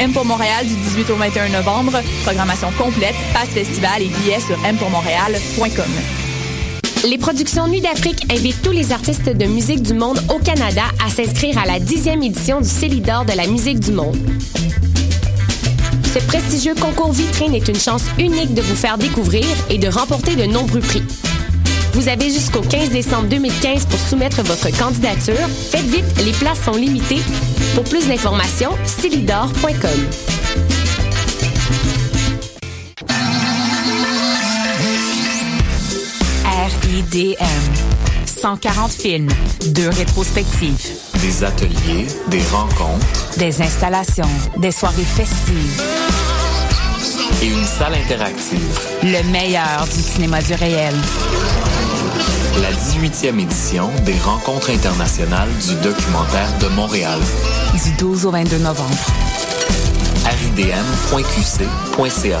M pour Montréal du 18 au 21 novembre. Programmation complète, passe festival et billets sur mpourmontréal.com. Les productions Nuit d'Afrique invitent tous les artistes de musique du monde au Canada à s'inscrire à la dixième édition du Célidor de la musique du monde. Ce prestigieux concours vitrine est une chance unique de vous faire découvrir et de remporter de nombreux prix. Vous avez jusqu'au 15 décembre 2015 pour soumettre votre candidature. Faites vite, les places sont limitées. Pour plus d'informations, stylidor.com. RIDM. 140 films, deux rétrospectives, Des ateliers, des rencontres des installations, des soirées festives, et une salle interactive. le meilleur du cinéma du réel. La 18e édition des rencontres internationales du documentaire de Montréal. Du 12 au 22 novembre. ridm.qc.ca.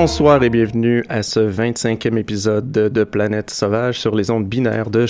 Bonsoir et bienvenue à ce 25e épisode de, Planète Sauvage sur les ondes binaires de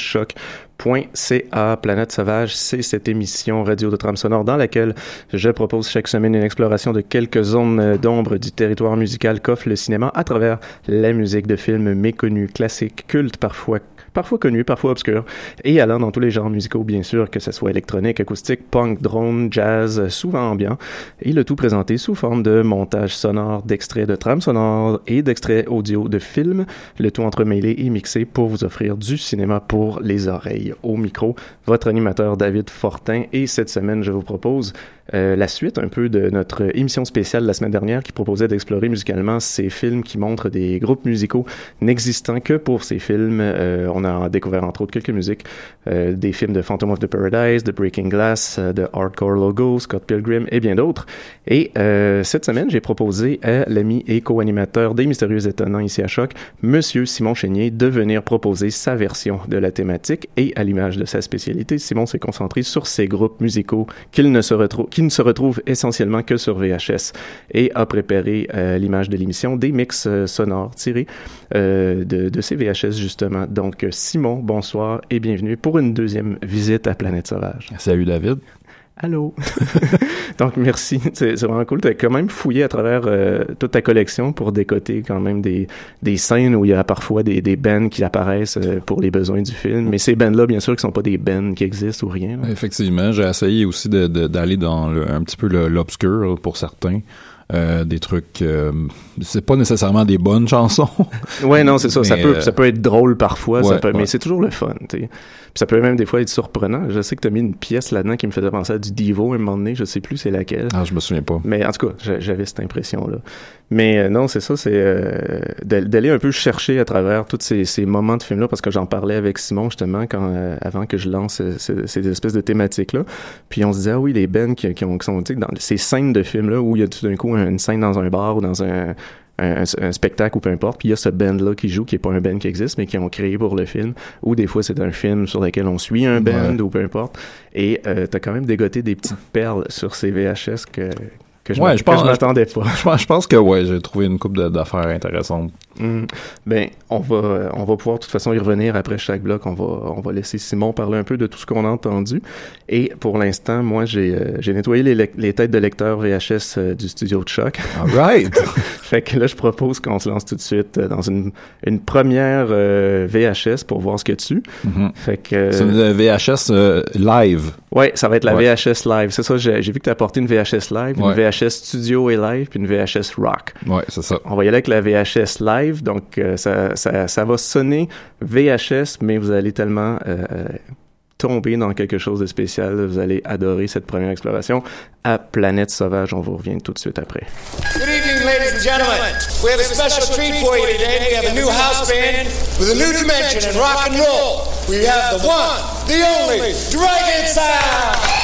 choc.ca. Planète Sauvage, c'est cette émission radio de trame sonore dans laquelle je propose chaque semaine une exploration de quelques zones d'ombre du territoire musical qu'offre le cinéma à travers la musique de films méconnus, classiques, cultes, parfois parfois connus, parfois obscurs, et allant dans tous les genres musicaux, bien sûr, que ce soit électronique, acoustique, punk, drone, jazz, souvent ambiant, et le tout présenté sous forme de montage sonore, d'extraits de trames sonores et d'extraits audio de films, le tout entremêlé et mixé pour vous offrir du cinéma pour les oreilles. Au micro, votre animateur David Fortin, et cette semaine, je vous propose euh, la suite un peu de notre émission spéciale la semaine dernière qui proposait d'explorer musicalement ces films qui montrent des groupes musicaux n'existant que pour ces films. Euh, on a découvert entre autres quelques musiques, euh, des films de Phantom of the Paradise, de Breaking Glass, de Hardcore Logo, Scott Pilgrim et bien d'autres. Et cette semaine, j'ai proposé à l'ami et co-animateur des Mystérieux Étonnants ici à Choc, Monsieur Simon Chénier, de venir proposer sa version de la thématique et à l'image de sa spécialité, Simon s'est concentré sur ces groupes musicaux qu'il ne se retrouve qui ne se retrouvent essentiellement que sur VHS et a préparé euh, l'image de l'émission des mix euh, sonores tirés euh, de, de ces VHS justement. Donc Simon, bonsoir et bienvenue pour une deuxième visite à Planète Sauvage. Salut David. Allô? Donc merci, c'est vraiment cool. T'as quand même fouillé à travers euh, toute ta collection pour décoter quand même des, des scènes où il y a parfois des, des bands qui apparaissent euh, pour les besoins du film. Mais ces bands-là, bien sûr, qui sont pas des bands qui existent ou rien. là. Effectivement, j'ai essayé aussi de- de- d'aller dans le- un petit peu l'obscur pour certains. euh, des trucs. C'est pas nécessairement des bonnes chansons. Ouais, non, c'est ça. Ça peut, euh, ça peut être drôle parfois, ça ouais, peut- mais c'est toujours le fun. tu sais. Puis ça peut même des fois être surprenant. Je sais que t'as mis une pièce là-dedans qui me faisait penser à du Divo à un moment donné. Je sais plus c'est laquelle. Ah, je me souviens pas. Mais en tout cas, j'a- j'avais cette impression-là. Mais euh, non, c'est ça, c'est euh, d'al- d'aller un peu chercher à travers tous ces, ces moments de film-là, parce que j'en parlais avec Simon justement quand euh, avant que je lance euh, ces, ces espèces de thématiques-là. Puis on se disait, ah oui, les bands qui, qui, ont, qui sont tu sais, dans ces scènes de films-là où il y a tout d'un coup une scène dans un bar ou dans un, un, un spectacle ou peu importe, puis il y a ce band-là qui joue, qui est pas un band qui existe, mais qui ont créé pour le film, ou des fois c'est un film sur lequel on suit un band Ouais. ou peu importe. Et euh, t'as quand même dégoté des petites perles sur ces VHS que, que je Ouais, que je m'attendais pas. Je pense, je pense que ouais, j'ai trouvé une coupe d'affaires intéressantes. Mhm. Ben, on va, on va pouvoir de toute façon y revenir après chaque bloc. On va, on va laisser Simon parler un peu de tout ce qu'on a entendu. Et pour l'instant, moi, j'ai, euh, j'ai nettoyé les, les têtes de lecteurs VHS euh, du studio de choc. All right. fait que là, je propose qu'on se lance tout de suite euh, dans une, une première euh, VHS pour voir ce que tu. Mhm. Fait que. C'est une VHS live. Ouais, ça va être la Ouais. VHS live. C'est ça, j'ai, j'ai vu que tu as apporté une VHS live, Ouais. une VHS studio et live, puis une VHS rock. Ouais, c'est ça. On va y aller avec la VHS live, donc euh, ça, ça, ça va sonner VHS, mais vous allez tellement euh, euh, tomber dans quelque chose de spécial. Vous allez adorer cette première exploration à Planète Sauvage. On vous revient tout de suite après. Good evening, ladies and gentlemen. We have a special treat for you today. We have a new house band with a new dimension in rock and roll. We have the one, the only Dragon Sound.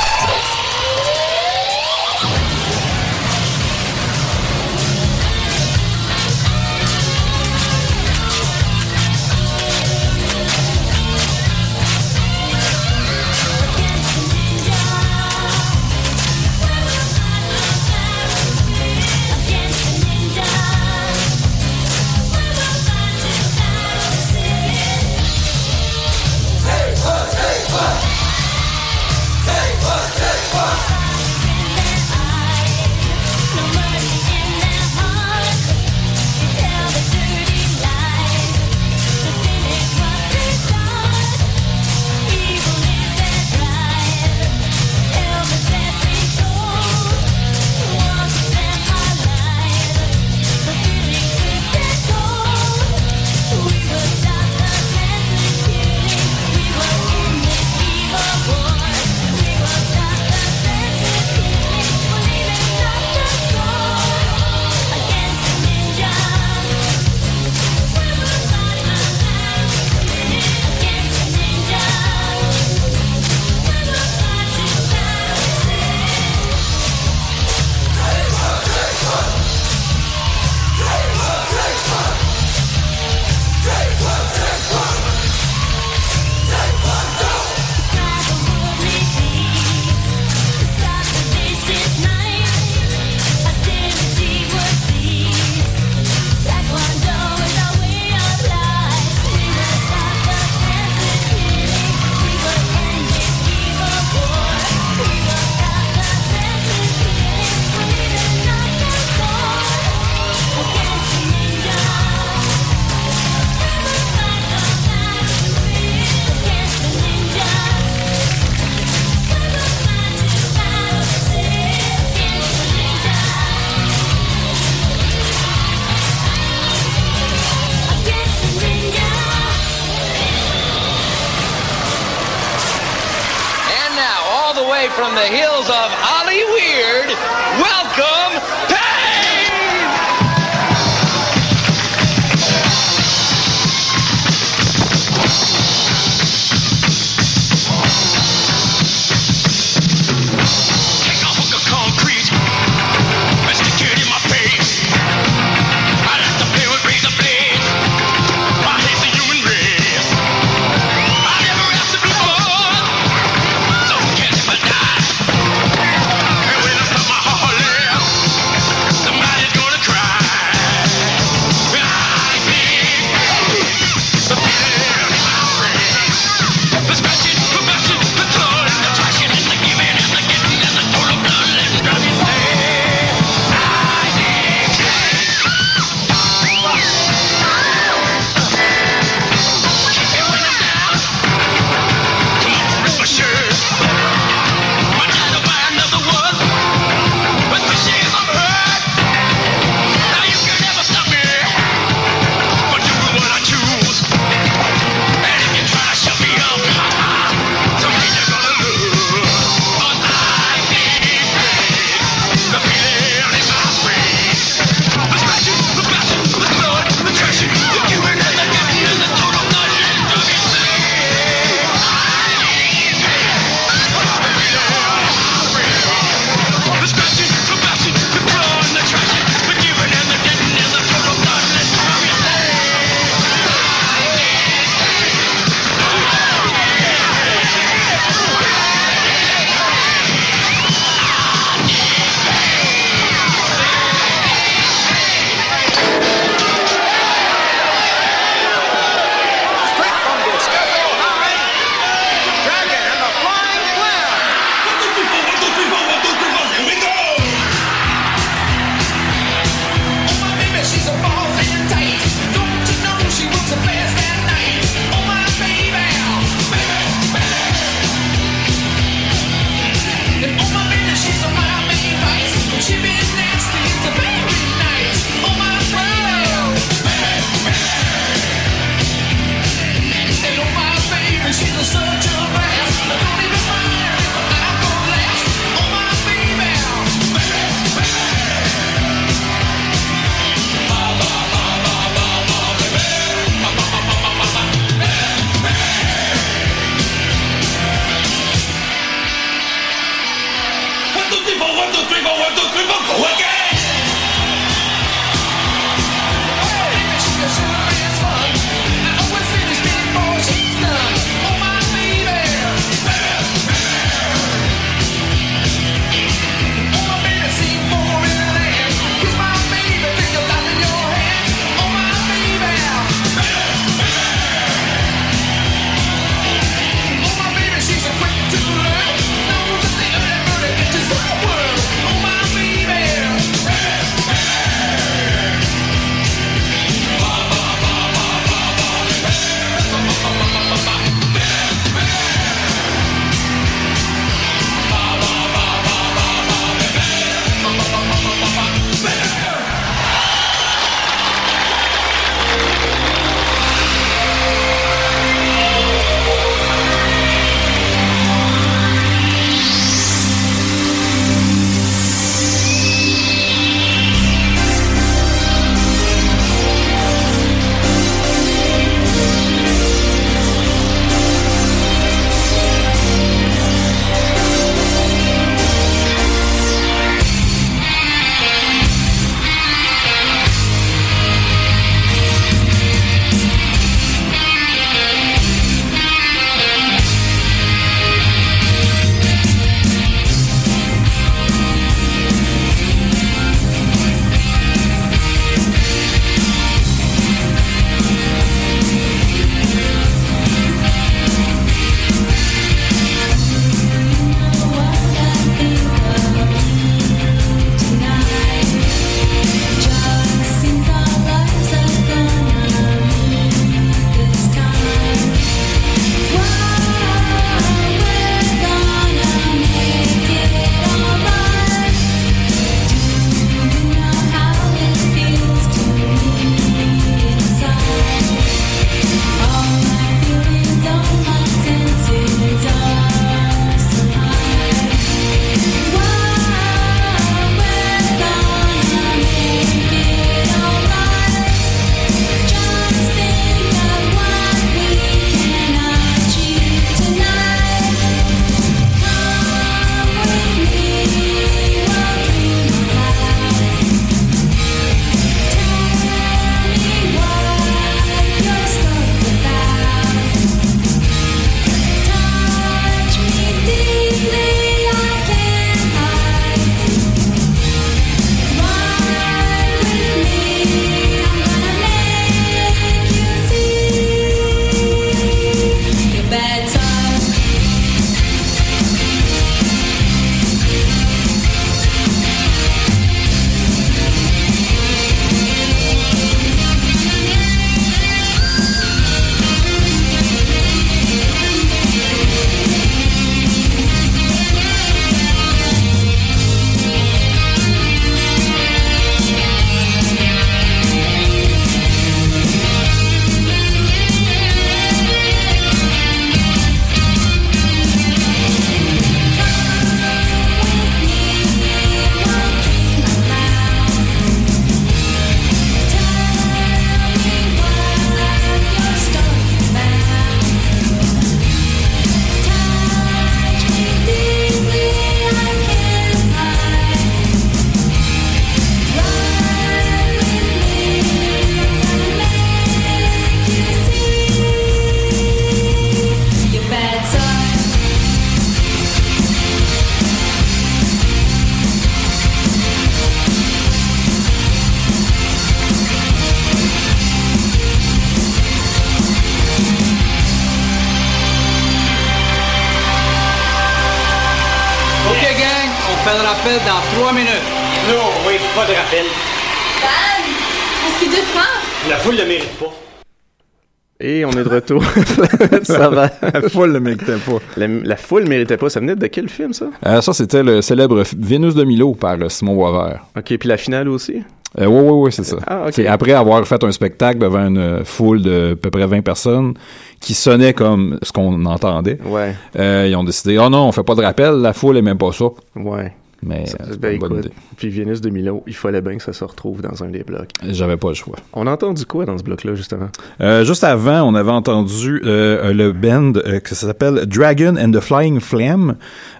Est ça va. La foule le méritait pas. La, la foule méritait pas. Ça venait de quel film, ça? Euh, ça, c'était le célèbre Vénus de Milo par euh, Simon Boisvert. OK, puis la finale aussi? Euh, oui, oui, oui, c'est ça. Ah. C'est après avoir fait un spectacle devant une euh, foule de à peu près 20 personnes qui sonnait comme ce qu'on entendait. Ouais. Euh, ils ont décidé, oh non, on fait pas de rappel, la foule aime même pas ça. Ouais. Mais Ça- euh, c'est ben, bonne écoute, idée. Puis Vénus de Milo, il fallait bien que ça se retrouve dans un des blocs. J'avais pas le choix. On a entendu quoi dans ce bloc-là, justement? Euh, juste avant, on avait entendu euh, le band euh, que ça s'appelle Dragon and the Flying Flame.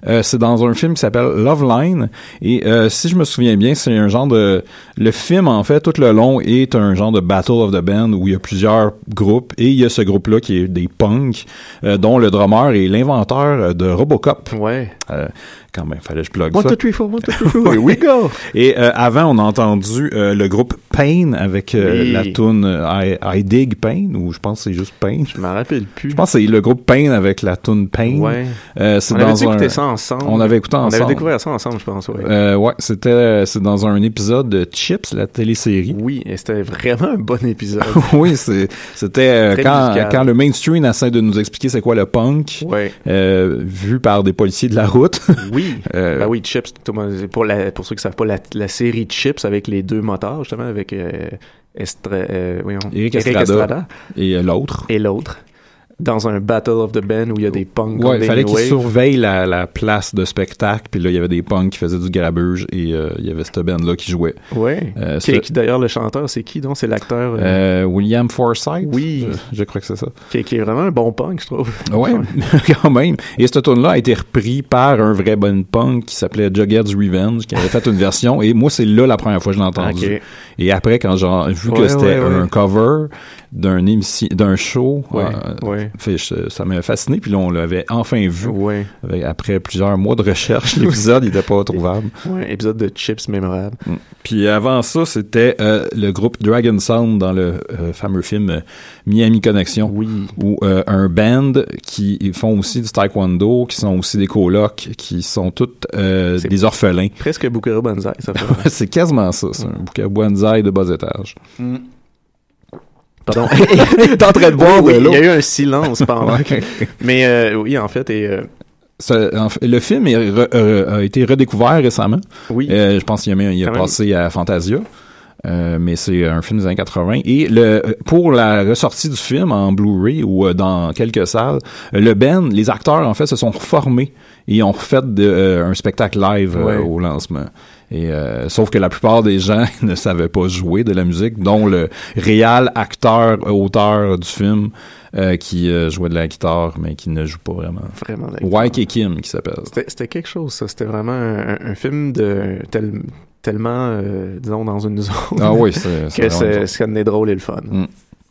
Euh, c'est dans un film qui s'appelle Love Line. Et euh, si je me souviens bien, c'est un genre de... Le film, en fait, tout le long, est un genre de Battle of the Band où il y a plusieurs groupes. Et il y a ce groupe-là qui est des punks, euh, dont le drummer est l'inventeur de Robocop. Ouais. Euh, quand même, fallait que je plug One, ça. two, three, four, one, two, three, four, here we go! Et euh, avant, on a entendu euh, le groupe Pain avec euh, Oui. la tune euh, I, I Dig Pain, ou je pense que c'est juste Pain. Je m'en rappelle plus. Je pense que c'est le groupe Pain avec la tune Pain. Ouais. Euh, c'est on avait dans dû un- écouter ça ensemble. On avait écouté On ensemble. avait découvert ça ensemble, je pense, ouais. Euh, ouais, c'était c'est dans un épisode de Chips, la télésérie. Oui, et c'était vraiment un bon épisode. oui, c'est c'était quand musical. quand le mainstream essaie de nous expliquer c'est quoi le punk, Ouais. euh, vu par des policiers de la route. Oui. Euh, Ben oui, Chips. Pour, la, pour ceux qui savent pas, la, la série Chips avec les deux moteurs, justement, avec euh, Estra, euh, voyons, Eric Eric Estrada, et euh, l'autre. et l'autre. Dans un Battle of the Band où il y a des punks Ouais, il fallait qu'ils surveillent la, la place de spectacle, puis là il y avait des punks qui faisaient du grabuge et euh, il y avait cette band là qui jouait. Ouais. Euh, Qui- D'ailleurs, le chanteur, c'est qui donc? C'est l'acteur euh, Euh, William Forsythe? Oui. Je, je crois que c'est ça. qui, qui est vraiment un bon punk, je trouve. Ouais, quand même. Et cette tune là a été repris par un vrai bon punk qui s'appelait Jughead's Revenge, qui avait fait une version. Et moi, c'est là la première fois que je l'ai entendu. Et après, quand j'ai vu que c'était ouais, ouais. un cover d'un émission, d'un show, Ouais, ouais. fait, je- ça m'a fasciné. Puis là, on l'avait enfin vu. Ouais. Avec- après plusieurs mois de recherche, l'épisode il était pas trouvable. Ouais, épisode de Chips mémorable. Mm. Puis avant ça, c'était euh, le groupe Dragon Sound dans le euh, fameux film euh, Miami Connection. Oui. Où euh, un band qui font aussi du taekwondo, qui sont aussi des colocs, qui sont toutes euh, des orphelins. Presque Bukuro Banzai, ça fait. c'est quasiment ça, c'est un bouquet bonsaï de bas étage. Pardon. T'es en train de boire Oui, de l'eau. Il y a eu un silence pendant. Mais euh, oui, en fait, et euh, Ça, en fait, le film est re- euh, a été redécouvert récemment. oui. Euh, je pense qu'il a, il a même. passé à Fantasia. Euh, mais c'est un film des années 80. Et le, pour la ressortie du film en Blu-ray ou euh, dans quelques salles, le band, les acteurs, en fait, se sont formés et ont fait de, euh, un spectacle live euh, au lancement. Et euh, sauf que la plupart des gens ne savaient pas jouer de la musique, dont le réel acteur, auteur du film, euh, qui euh, jouait de la guitare, mais qui ne joue pas vraiment. Vraiment. Wyke Kim, qui s'appelle. C'était quelque chose, ça. C'était vraiment un, un film de tel- tellement, disons, dans une zone. Ah oui, c'est que c'est ce qui drôle et le fun. Mm.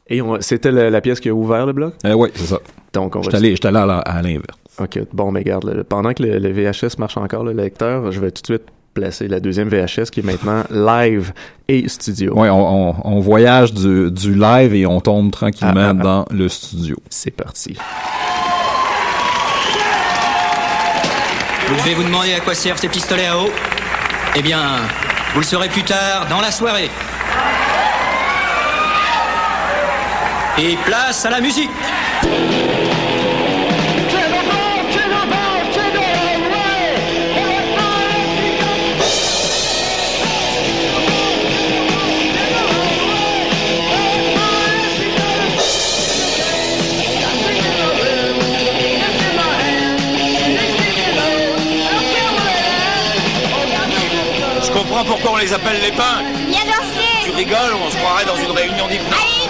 Et c'était la, la pièce qui a ouvert le bloc? Oui, c'est ça. Donc, on va. J'étais allé, à l'inverse. Ok, bon, mais garde, pendant que le, le VHS marche encore, le lecteur, je vais tout de suite placer la deuxième VHS qui est maintenant live et studio. Ouais, on, on, on voyage du, du live et on tombe tranquillement Ah, ah, ah. dans le studio. C'est parti. Vous devez vous demander à quoi servent ces pistolets à eau Eh bien, vous le saurez plus tard dans la soirée. Et place à la musique comprends pourquoi on les appelle les pins. Danser Tu rigoles, on se croirait dans une réunion d'hypnose.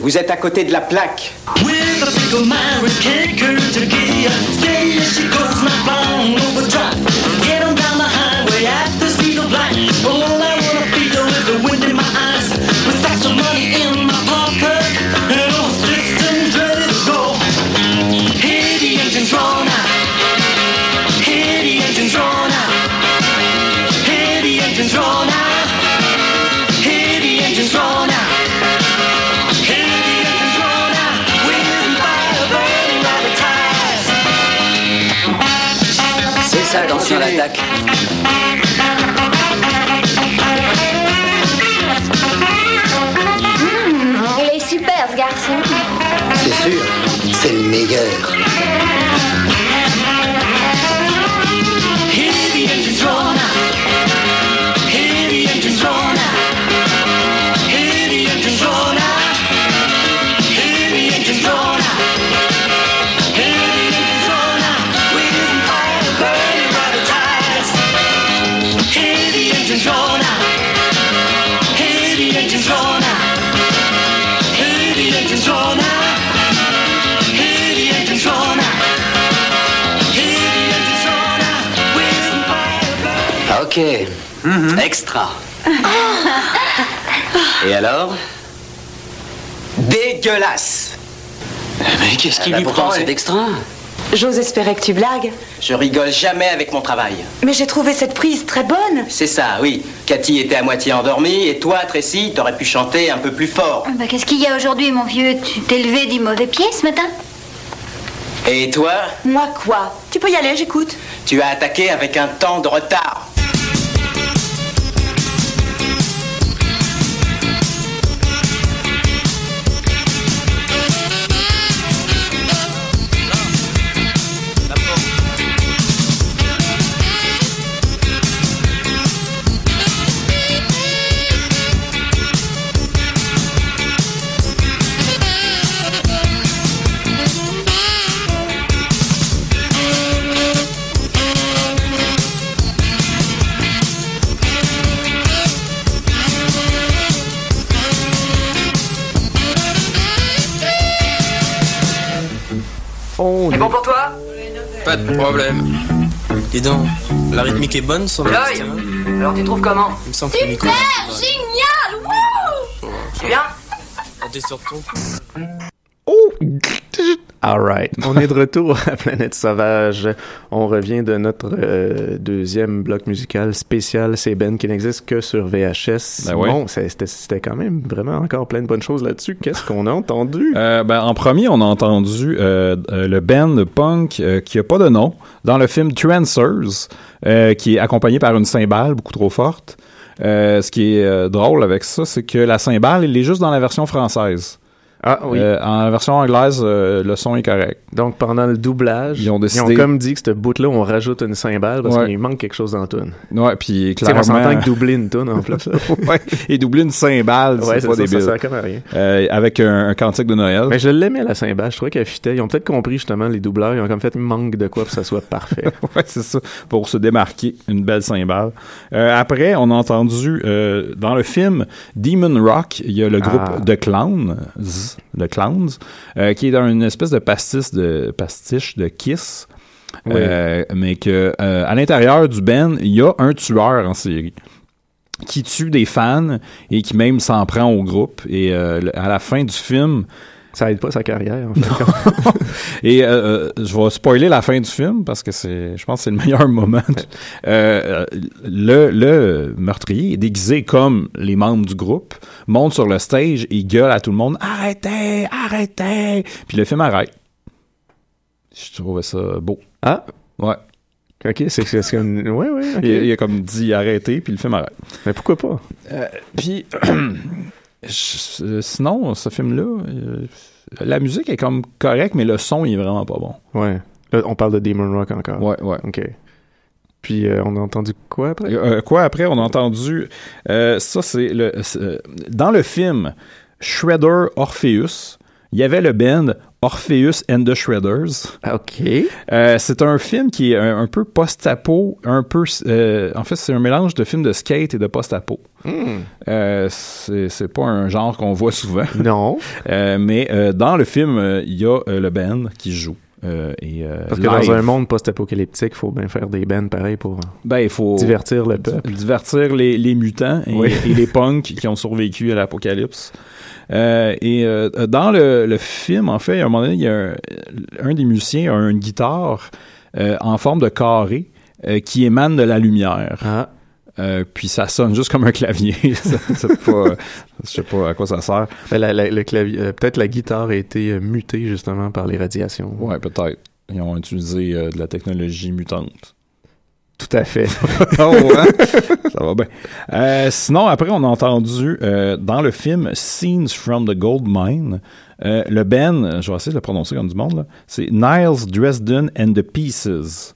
Vous êtes à côté de la plaque. Ça, attention à l'attaque. Mmh, il est super ce garçon. C'est sûr, c'est le meilleur. Fire Ok. Extra. Et alors? Dégueulasse Mais qu'est-ce qui lui prend C'est extra. J'ose espérer que tu blagues. Je rigole jamais avec mon travail. Mais j'ai trouvé cette prise très bonne. C'est ça, oui. Cathy était à moitié endormie et toi, Tracy, t'aurais pu chanter un peu plus fort. Bah, Qu'est-ce qu'il y a aujourd'hui, mon vieux? Tu t'es levé du mauvais pied ce matin? Et toi, Moi quoi? Tu peux y aller, j'écoute. tu as attaqué avec un temps de retard. Problème. Dis donc, la rythmique est bonne sur le hein Alors tu trouves comment Il me semble que le micro. Génial Wouh bien Ah, T'es sur ton. Oh! Alright. On est de retour à Planète Sauvage. On revient de notre euh, deuxième bloc musical spécial. C'est Ben qui n'existe que sur VHS. Ben ouais. Bon, c'était quand même vraiment encore plein de bonnes choses là-dessus. Qu'est-ce qu'on a entendu? Euh, ben, en premier, on a entendu euh, euh, le band punk qui a pas de nom dans le film Trancers, qui est accompagné par une cymbale beaucoup trop forte. Ce qui est drôle avec ça, c'est que la cymbale, il est juste dans la version française. Ah oui. Euh, en version anglaise, euh, le son est correct. Donc, pendant le doublage, Ils ont décidé- comme dit que cette bout-là, on rajoute une cymbale parce Ouais. qu'il manque quelque chose dans la tune. Ouais, puis clairement... On s'entend que doubler une tune en plus. ouais, et doubler une cymbale, Ouais, c'est pas ça, débile. ça sert comme à rien. Euh, avec un, un cantique de Noël. Mais je l'aimais la cymbale, je trouvais qu'elle fitait. Ils ont peut-être compris justement les doubleurs, ils ont comme fait manque de quoi pour que ça soit parfait. ouais, c'est ça. Pour se démarquer, une belle cymbale. Après, on a entendu dans le film Demon Rock, il y a le groupe Ah. The Clowns, The Clowns, euh, qui est dans une espèce de pastis de pastiche de Kiss. Oui. Euh, mais que euh, à l'intérieur du band, il y a un tueur en série qui tue des fans et qui même s'en prend au groupe. Et à la fin du film, ça aide pas sa carrière. En fait. et euh, euh, je vais spoiler la fin du film parce que c'est, je pense que c'est le meilleur moment. Euh, le, le meurtrier est déguisé comme les membres du groupe, monte sur le stage et gueule à tout le monde arrêtez, arrêtez. Puis le film arrête. Je trouvais ça beau. Ah. Ouais. Ok, c'est c'est- c'est comme. Ouais, ouais. Il, il a comme dit arrêtez, puis le film arrête. Mais pourquoi pas? Euh, puis, je- euh, sinon, ce film-là, euh, la musique est comme correcte, mais le son il est vraiment pas bon. Ouais. Là, on parle de Demon Rock encore. Ouais, ouais. Ok. Puis euh, on a entendu quoi après? Euh, quoi après, on a entendu. euh, ça, c'est le. euh, dans le film Shredder Orpheus, il y avait le band Orpheus and the Shredders. OK. Euh, c'est un film qui est un, un peu post-apo, un peu... euh, en fait, c'est un mélange de film de skate et de post-apo. Hmm. Euh, c'est pas un genre qu'on voit souvent. Non. Mais dans le film, il y a le band qui joue. Euh, et, euh, Parce que live. dans un monde post-apocalyptique, il faut bien faire des bands pareils pour Ben, il faut divertir le peuple. divertir les, les mutants et, Oui. et les punks qui ont survécu à l'apocalypse. Euh, et euh, dans le, le film, en fait, à un moment donné, il y a un, un des musiciens a une guitare euh, en forme de carré euh, qui émane de la lumière. Ah. Euh, puis ça sonne juste comme un clavier. C'est pas, je sais pas à quoi ça sert. Ben, la- la- le clavier, euh, peut-être la guitare a été mutée justement par les radiations. Ouais, peut-être. Ils ont utilisé de la technologie mutante. Tout à fait. oh, ouais. Ça va bien. Euh, sinon, après, on a entendu euh, dans le film Scenes from the Gold Mine, euh, le Ben, je vais essayer de le prononcer comme du monde, là, c'est Niles Dresden and the Pieces.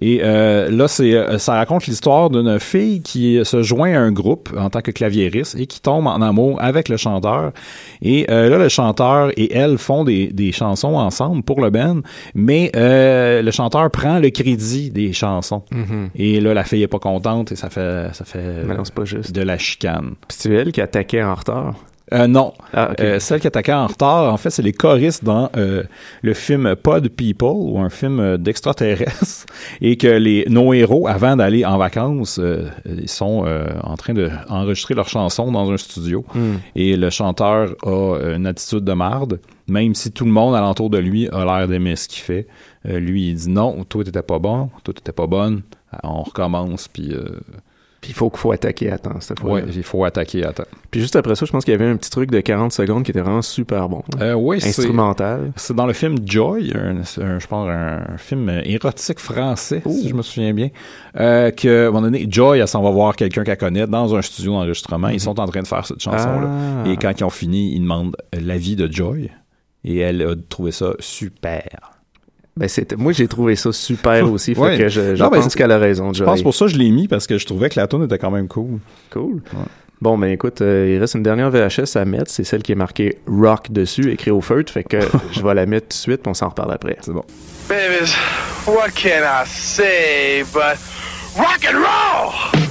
Et euh, là, c'est, euh, ça raconte l'histoire d'une fille qui se joint à un groupe en tant que claviériste et qui tombe en amour avec le chanteur. Et euh, là, le chanteur et elle font des, des chansons ensemble pour le band, mais euh, le chanteur prend le crédit des chansons. Mhm. Et là, la fille est pas contente et ça fait, ça fait Mais non, c'est pas juste. de la chicane. Puis c'est elle qui attaquait en retard. Euh, non. Ah. Euh, celle qui attaquait en retard, en fait, c'est les choristes dans euh, le film Pod People, ou un film d'extraterrestres, et que les nos héros, avant d'aller en vacances, ils sont en train de enregistrer leurs chansons dans un studio. Hmm. Et le chanteur a une attitude de marde, même si tout le monde alentour de lui a l'air d'aimer ce qu'il fait. Lui, il dit non, toi t'étais pas bon, toi t'étais pas bonne, on recommence, puis Puis il faut qu'il faut attaquer à temps cette fois. ouais, il faut attaquer à temps. Puis juste après ça, je pense qu'il y avait un petit truc de 40 secondes qui était vraiment super bon. Euh, oui, c'est- Instrumental. C'est dans le film Joy, un, un- je pense un, film érotique français, si je me souviens bien, euh, que à un moment donné, Joy, elle s'en va voir quelqu'un qu'elle connaît dans un studio d'enregistrement. Ils sont en train de faire cette chanson-là. Ah. Et quand ils ont fini, ils demandent l'avis de Joy. Et elle a trouvé ça super. Ben c'était, moi j'ai trouvé ça super aussi. Fait Ouais. que je, je Non, pense qu'elle a raison. Je pense pour ça que je l'ai mis parce que je trouvais que la tune était quand même cool. Cool. Bon, ben écoute, euh, il reste une dernière VHS à mettre. C'est celle qui est marquée Rock dessus, écrit au feutre. Fait que je vais la mettre tout de suite, puis on s'en reparle après. C'est bon. Babies, what can I say but rock and roll?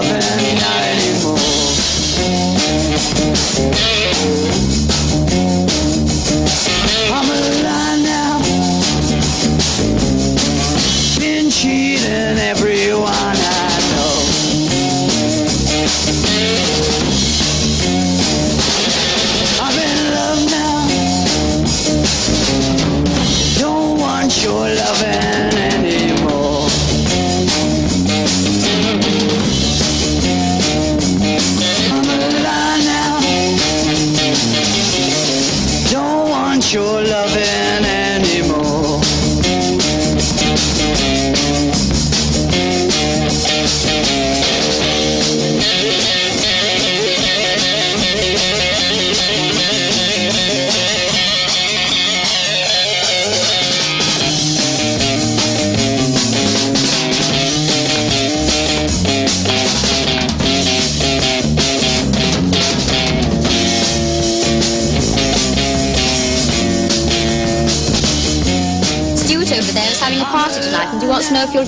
myself not anymore.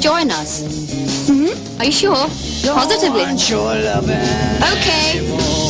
join us. Mm-hmm. Are you sure? Positively. Okay.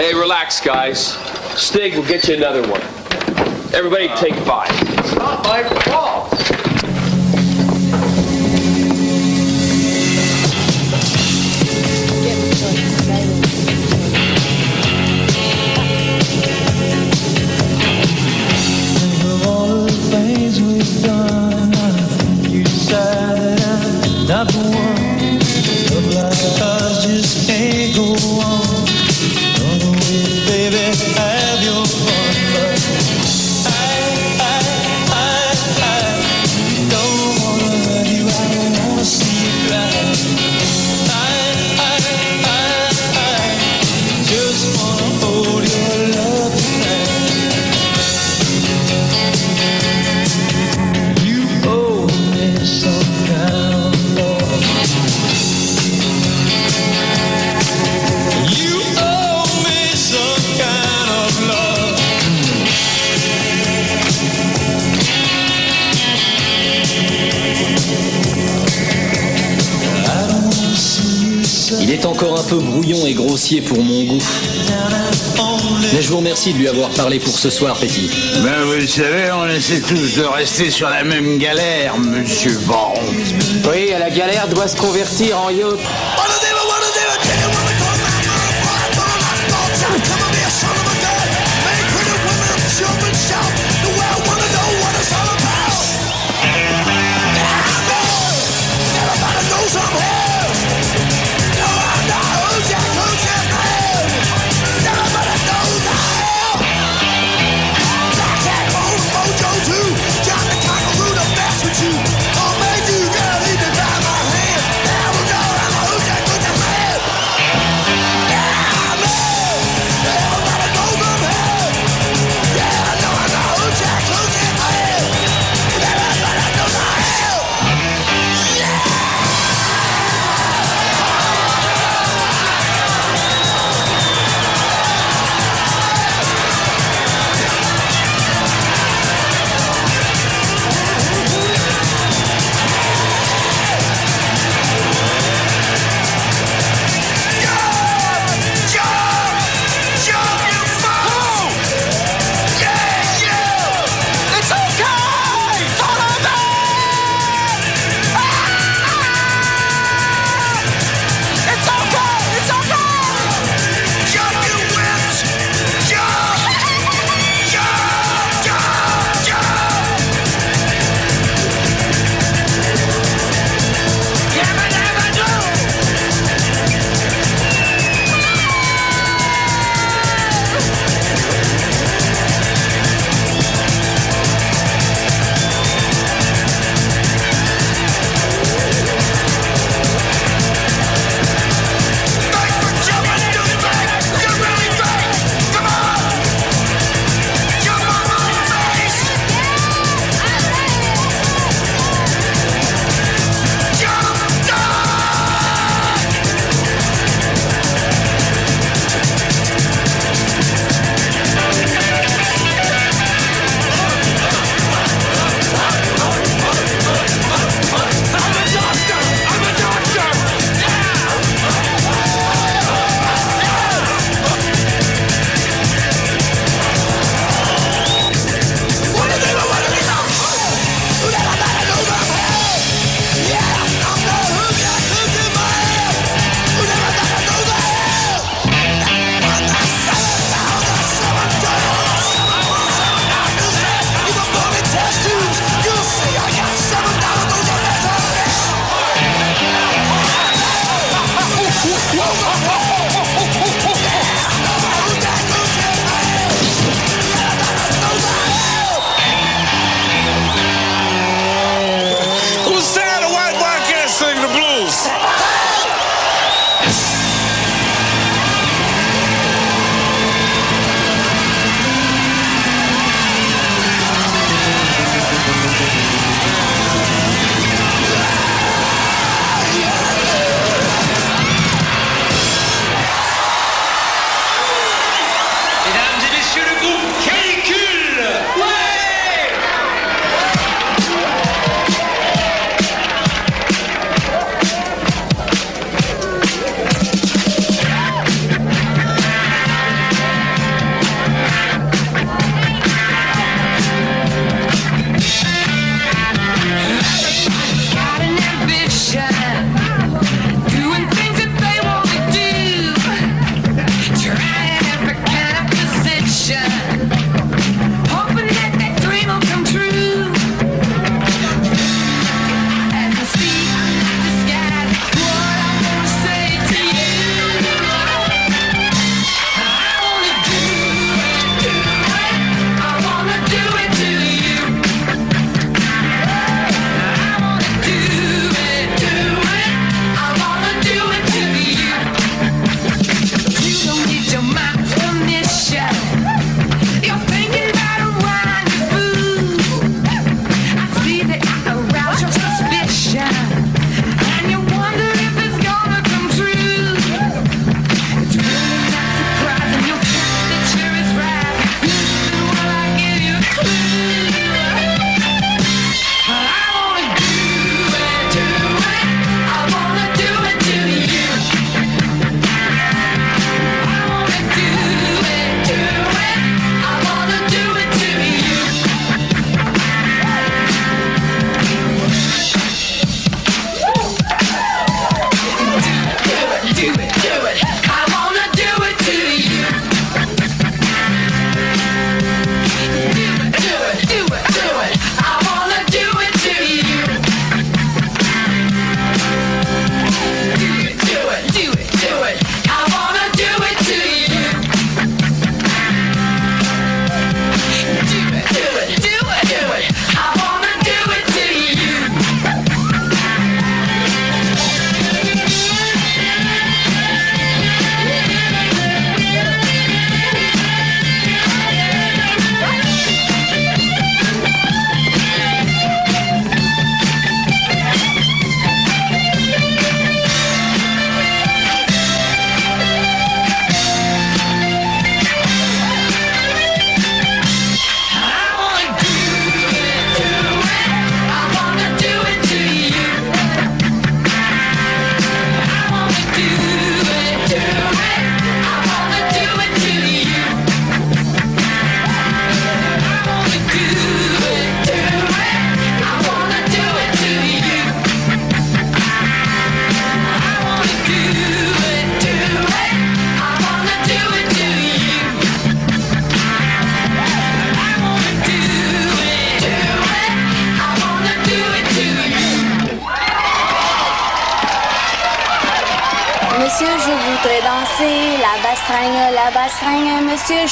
Hey, relax, guys. Stig will get you another one. Everybody take five. Grossier pour mon goût. Mais je vous remercie de lui avoir parlé pour ce soir, Petit. Ben, vous le savez, on essaie tous de rester sur la même galère, monsieur Baron. Oui, la galère doit se convertir en yacht.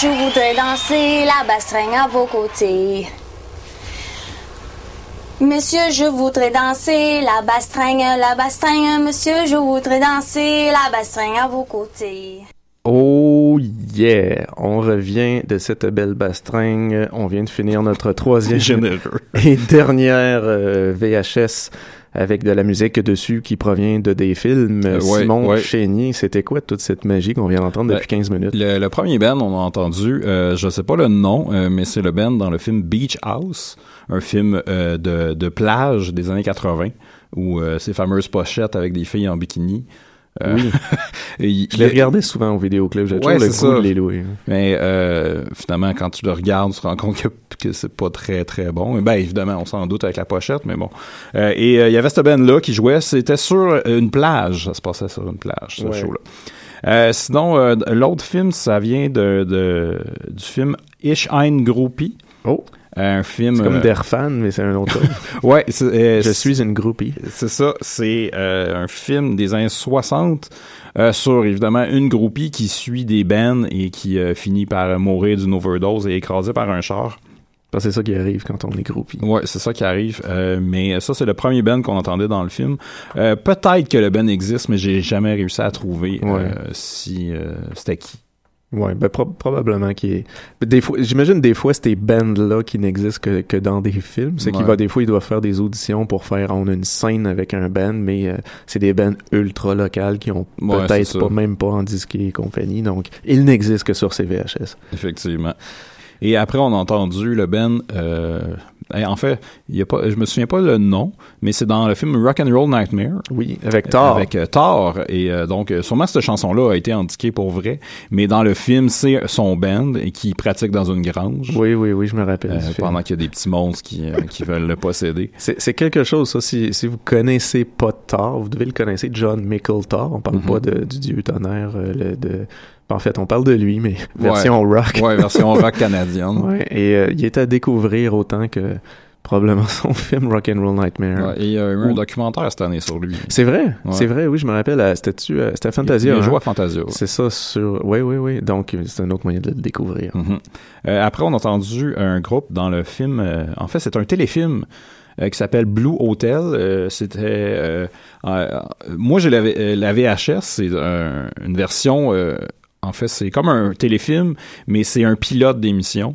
Je voudrais danser la bastringue à vos côtés. Monsieur, je voudrais danser la bastringue, la bastringue, monsieur, je voudrais danser la bastringue à vos côtés. Oh yeah! On revient de cette belle bastringue. On vient de finir notre troisième et dernière euh, VHS avec de la musique dessus qui provient de des films. Euh, ouais, Simon ouais. Chénier, c'était quoi toute cette magie qu'on vient d'entendre depuis 15 minutes? Le, le premier band, on a entendu, euh, je sais pas le nom, euh, mais c'est le band dans le film Beach House, un film euh, de, de plage des années 80, où euh, ces fameuses pochettes avec des filles en bikini. Euh, Oui. et il- Je l'ai regardé souvent au vidéoclub. J'ai Ouais, toujours le ça. de les louer. Mais euh, finalement, quand tu le regardes, tu te rends compte que, que c'est pas très très bon. Mais ben évidemment, on s'en doute avec la pochette, mais bon. Euh, et euh, il y avait cette band là qui jouait. C'était sur une plage. Ça se passait sur une plage, ce Ouais. show-là. Sinon, l'autre film, ça vient de, de du film Ich ein Groupie. Oh. Un film. C'est comme euh, Der Fan, mais c'est un autre. ouais, euh, Je suis une groupie. C'est ça, c'est euh, un film des années 60 euh, sur évidemment une groupie qui suit des bands et qui euh, finit par mourir d'une overdose et écrasée par un char. Parce que c'est ça qui arrive quand on est groupie. Ouais, c'est ça qui arrive. Euh, mais ça, c'est le premier band qu'on entendait dans le film. Euh, Peut-être que le band existe, mais j'ai jamais réussi à trouver Ouais. si euh, c'était qui. Ouais, ben pro- probablement qu'il est. Des fois, j'imagine des fois ces bands-là qui n'existent que, que dans des films, c'est qu'il va des fois ils doivent faire des auditions pour faire on a une scène avec un band, mais euh, c'est des bands ultra locales qui ont Ouais, peut-être pas même pas en disqué et compagnie, donc ils n'existent que sur ces VHS. Effectivement. Et après, on a entendu le band. Euh, en fait, il y a pas, je me souviens pas le nom, mais c'est dans le film Rock and Roll Nightmare. Oui, avec Thor. Avec euh, Thor. Et euh, donc, euh, sûrement cette chanson-là a été indiquée pour vrai. Mais dans le film, c'est son band qui pratique dans une grange. Oui, oui, oui, je me rappelle. Euh, pendant qu'il y a des petits monstres qui, euh, qui veulent le posséder. C'est quelque chose, ça. Si, si vous connaissez pas Thor, vous devez le connaître, John Mickle Thor. On parle Mhm. pas de, du dieu tonnerre. le, de... En fait, on parle de lui, mais version Ouais. rock. Ouais, version rock canadienne. Ouais, et euh, il est à découvrir autant que probablement son film Rock and Roll Nightmare. Ouais, et il y a eu un documentaire cette année sur lui. C'est vrai, Ouais. c'est vrai, oui, je me rappelle, euh, c'était-tu, euh, c'était Fantasia. Il, il hein? à Fantasia. ouais. C'est ça, sur... Oui, oui, oui. Donc, euh, c'est un autre moyen de le découvrir. Mhm. Euh, après, on a entendu un groupe dans le film. euh, en fait, c'est un téléfilm euh, qui s'appelle Blue Hotel. Euh, C'était. euh, euh, moi, j'ai la, euh, la VHS. C'est un- une version. Euh, en fait, c'est comme un téléfilm, mais c'est un pilote d'émission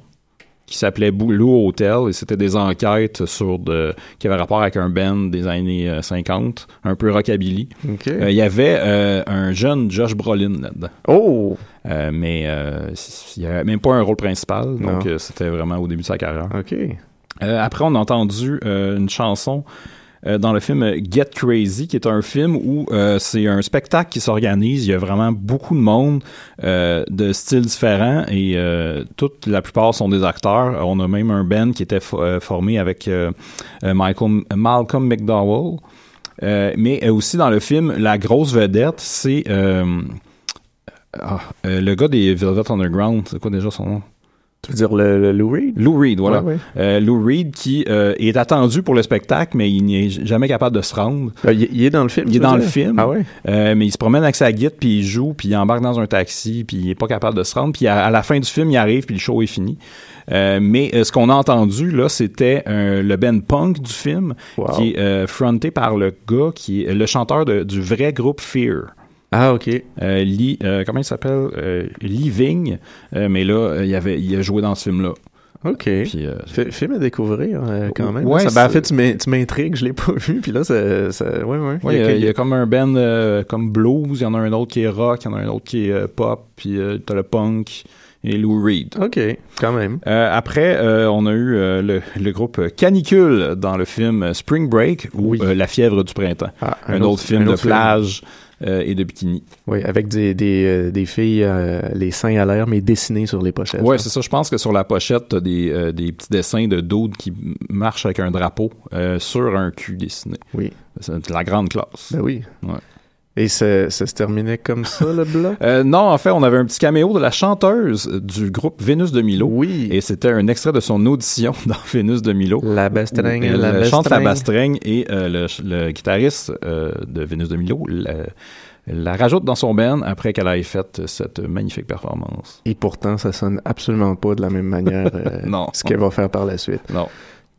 qui s'appelait Blue Hotel et c'était des enquêtes sur de qui avaient rapport avec un band des années euh, 50, un peu rockabilly. Euh, Il y avait euh, un jeune Josh Brolin là-dedans. Oh! Euh, mais euh, il n'y avait même pas un rôle principal, donc euh, c'était vraiment au début de sa carrière. OK. Euh, après, on a entendu euh, une chanson euh, dans le film Get Crazy, qui est un film où euh, c'est un spectacle qui s'organise. Il y a vraiment beaucoup de monde euh, de styles différents et euh, toute la plupart sont des acteurs. On a même un band qui était fo- euh, formé avec euh, euh, Michael, Malcolm McDowell. Euh, mais euh, aussi dans le film, la grosse vedette, c'est euh, ah, euh, le gars des Velvet Underground. C'est quoi déjà son nom? Tu veux dire le, le Lou Reed? Lou Reed, voilà. Ouais, ouais. Euh, Lou Reed qui euh, est attendu pour le spectacle, mais il n'est jamais capable de se rendre. Euh, il, est dans le film? Il est dans le film, Ah ouais? euh, mais il se promène avec sa guide, puis il joue, puis il embarque dans un taxi, puis il est pas capable de se rendre, puis à, à la fin du film, il arrive, puis le show est fini. Mais ce qu'on a entendu là, c'était le band punk du film, Wow. qui est fronté par le gars qui est le chanteur de- du vrai groupe Fear. Ah, OK. Euh, Lee, euh, comment il s'appelle? Euh, Lee Ving, Euh, mais là, euh, il avait, il a joué dans ce film-là. OK. Puis, Fi- film à découvrir quand même. Ouais, ça, ben, en fait, tu m'in- tu m'intrigues, je l'ai pas vu, puis là, ça, ça, ouais, ouais. Il y, a, il y a comme un band comme blues, il y en a un autre qui est rock, il y en a un autre qui est pop, puis t'as le punk et Lou Reed. OK, quand même. Euh, après, euh, on a eu euh, le, le groupe Canicule dans le film Spring Break ou La fièvre du printemps. Ah, un, autre, film un de film. plage et de bikini. Oui, avec des, des, euh, des filles, euh, les seins à l'air, mais dessinés sur les pochettes. Ouais, c'est ça. Je pense que sur la pochette, t'as des, euh, des petits dessins de dudes qui marchent avec un drapeau euh, sur un cul dessiné. Oui. C'est la grande classe. Ben oui. Ouais. Et ça, ça se terminait comme ça, le bloc? Euh, non, en fait, on avait un petit caméo de la chanteuse du groupe Vénus de Milo. Oui. Et c'était un extrait de son audition dans Vénus de Milo. La bastringue, Elle la chante la bastringue. et euh, le, le guitariste euh, de Vénus de Milo, la rajoute dans son band après qu'elle ait fait cette magnifique performance. Et pourtant, ça sonne absolument pas de la même manière euh, Non. ce qu'elle va faire par la suite. Non.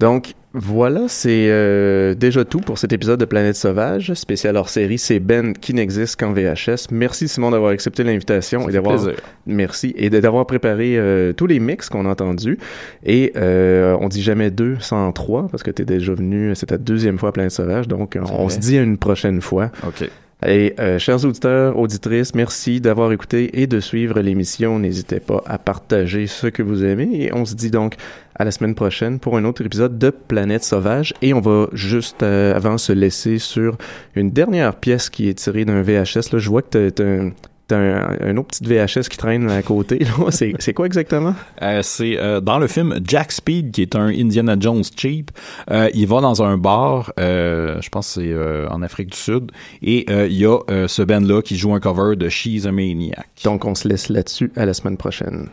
Donc, voilà, c'est euh, déjà tout pour cet épisode de Planète Sauvage, spécial hors série. C'est Ben qui n'existe qu'en VHS. Merci Simon d'avoir accepté l'invitation et d'avoir merci et d'avoir préparé euh, tous les mix qu'on a entendus. Et euh, on dit jamais deux sans trois parce que t'es déjà venu, c'est ta deuxième fois à Planète Sauvage, donc on se dit à une prochaine fois. Ok. Et euh, chers auditeurs, auditrices, merci d'avoir écouté et de suivre l'émission. N'hésitez pas à partager ce que vous aimez. Et on se dit donc à la semaine prochaine pour un autre épisode de Planète Sauvage. Et on va juste euh, avant se laisser sur une dernière pièce qui est tirée d'un VHS. Là, je vois que t'as- t'as un, autre petit VHS qui traîne à côté. C'est quoi exactement? Euh, c'est euh, dans le film Jack Speed, qui est un Indiana Jones cheap. Euh, il va dans un bar, euh, je pense que c'est euh, en Afrique du Sud, et euh, il y a euh, ce band-là qui joue un cover de She's a Maniac. Donc on se laisse là-dessus. À la semaine prochaine.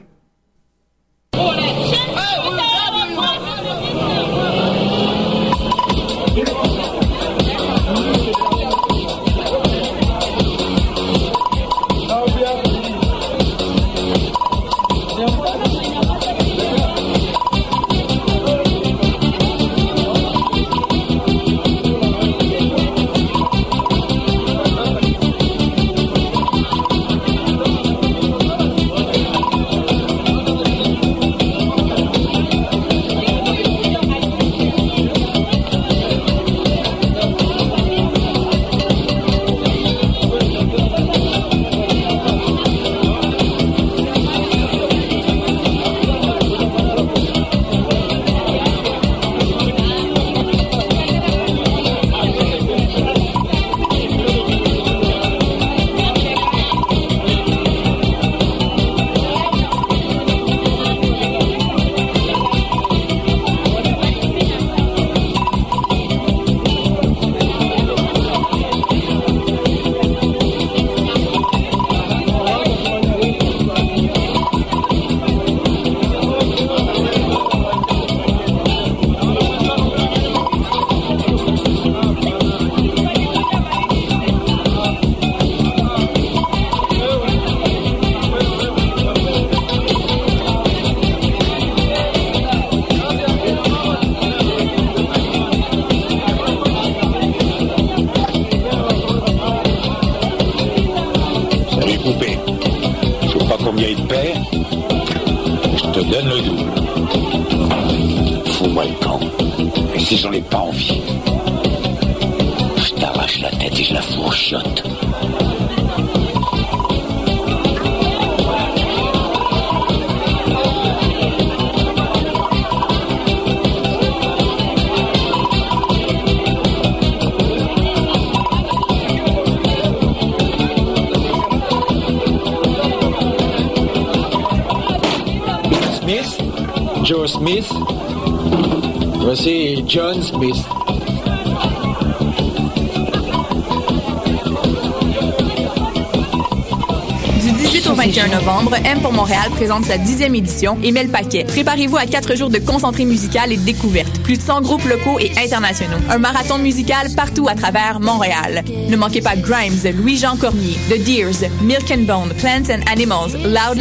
21 novembre, M pour Montréal présente sa dixième édition et met le paquet. Préparez-vous à quatre jours de concentré musical et de découverte. Plus de 100 groupes locaux et internationaux. Un marathon musical partout à travers Montréal. Ne manquez pas Grimes, Louis-Jean Cormier, The Deers, Milk and Bone, Plants and Animals, Loud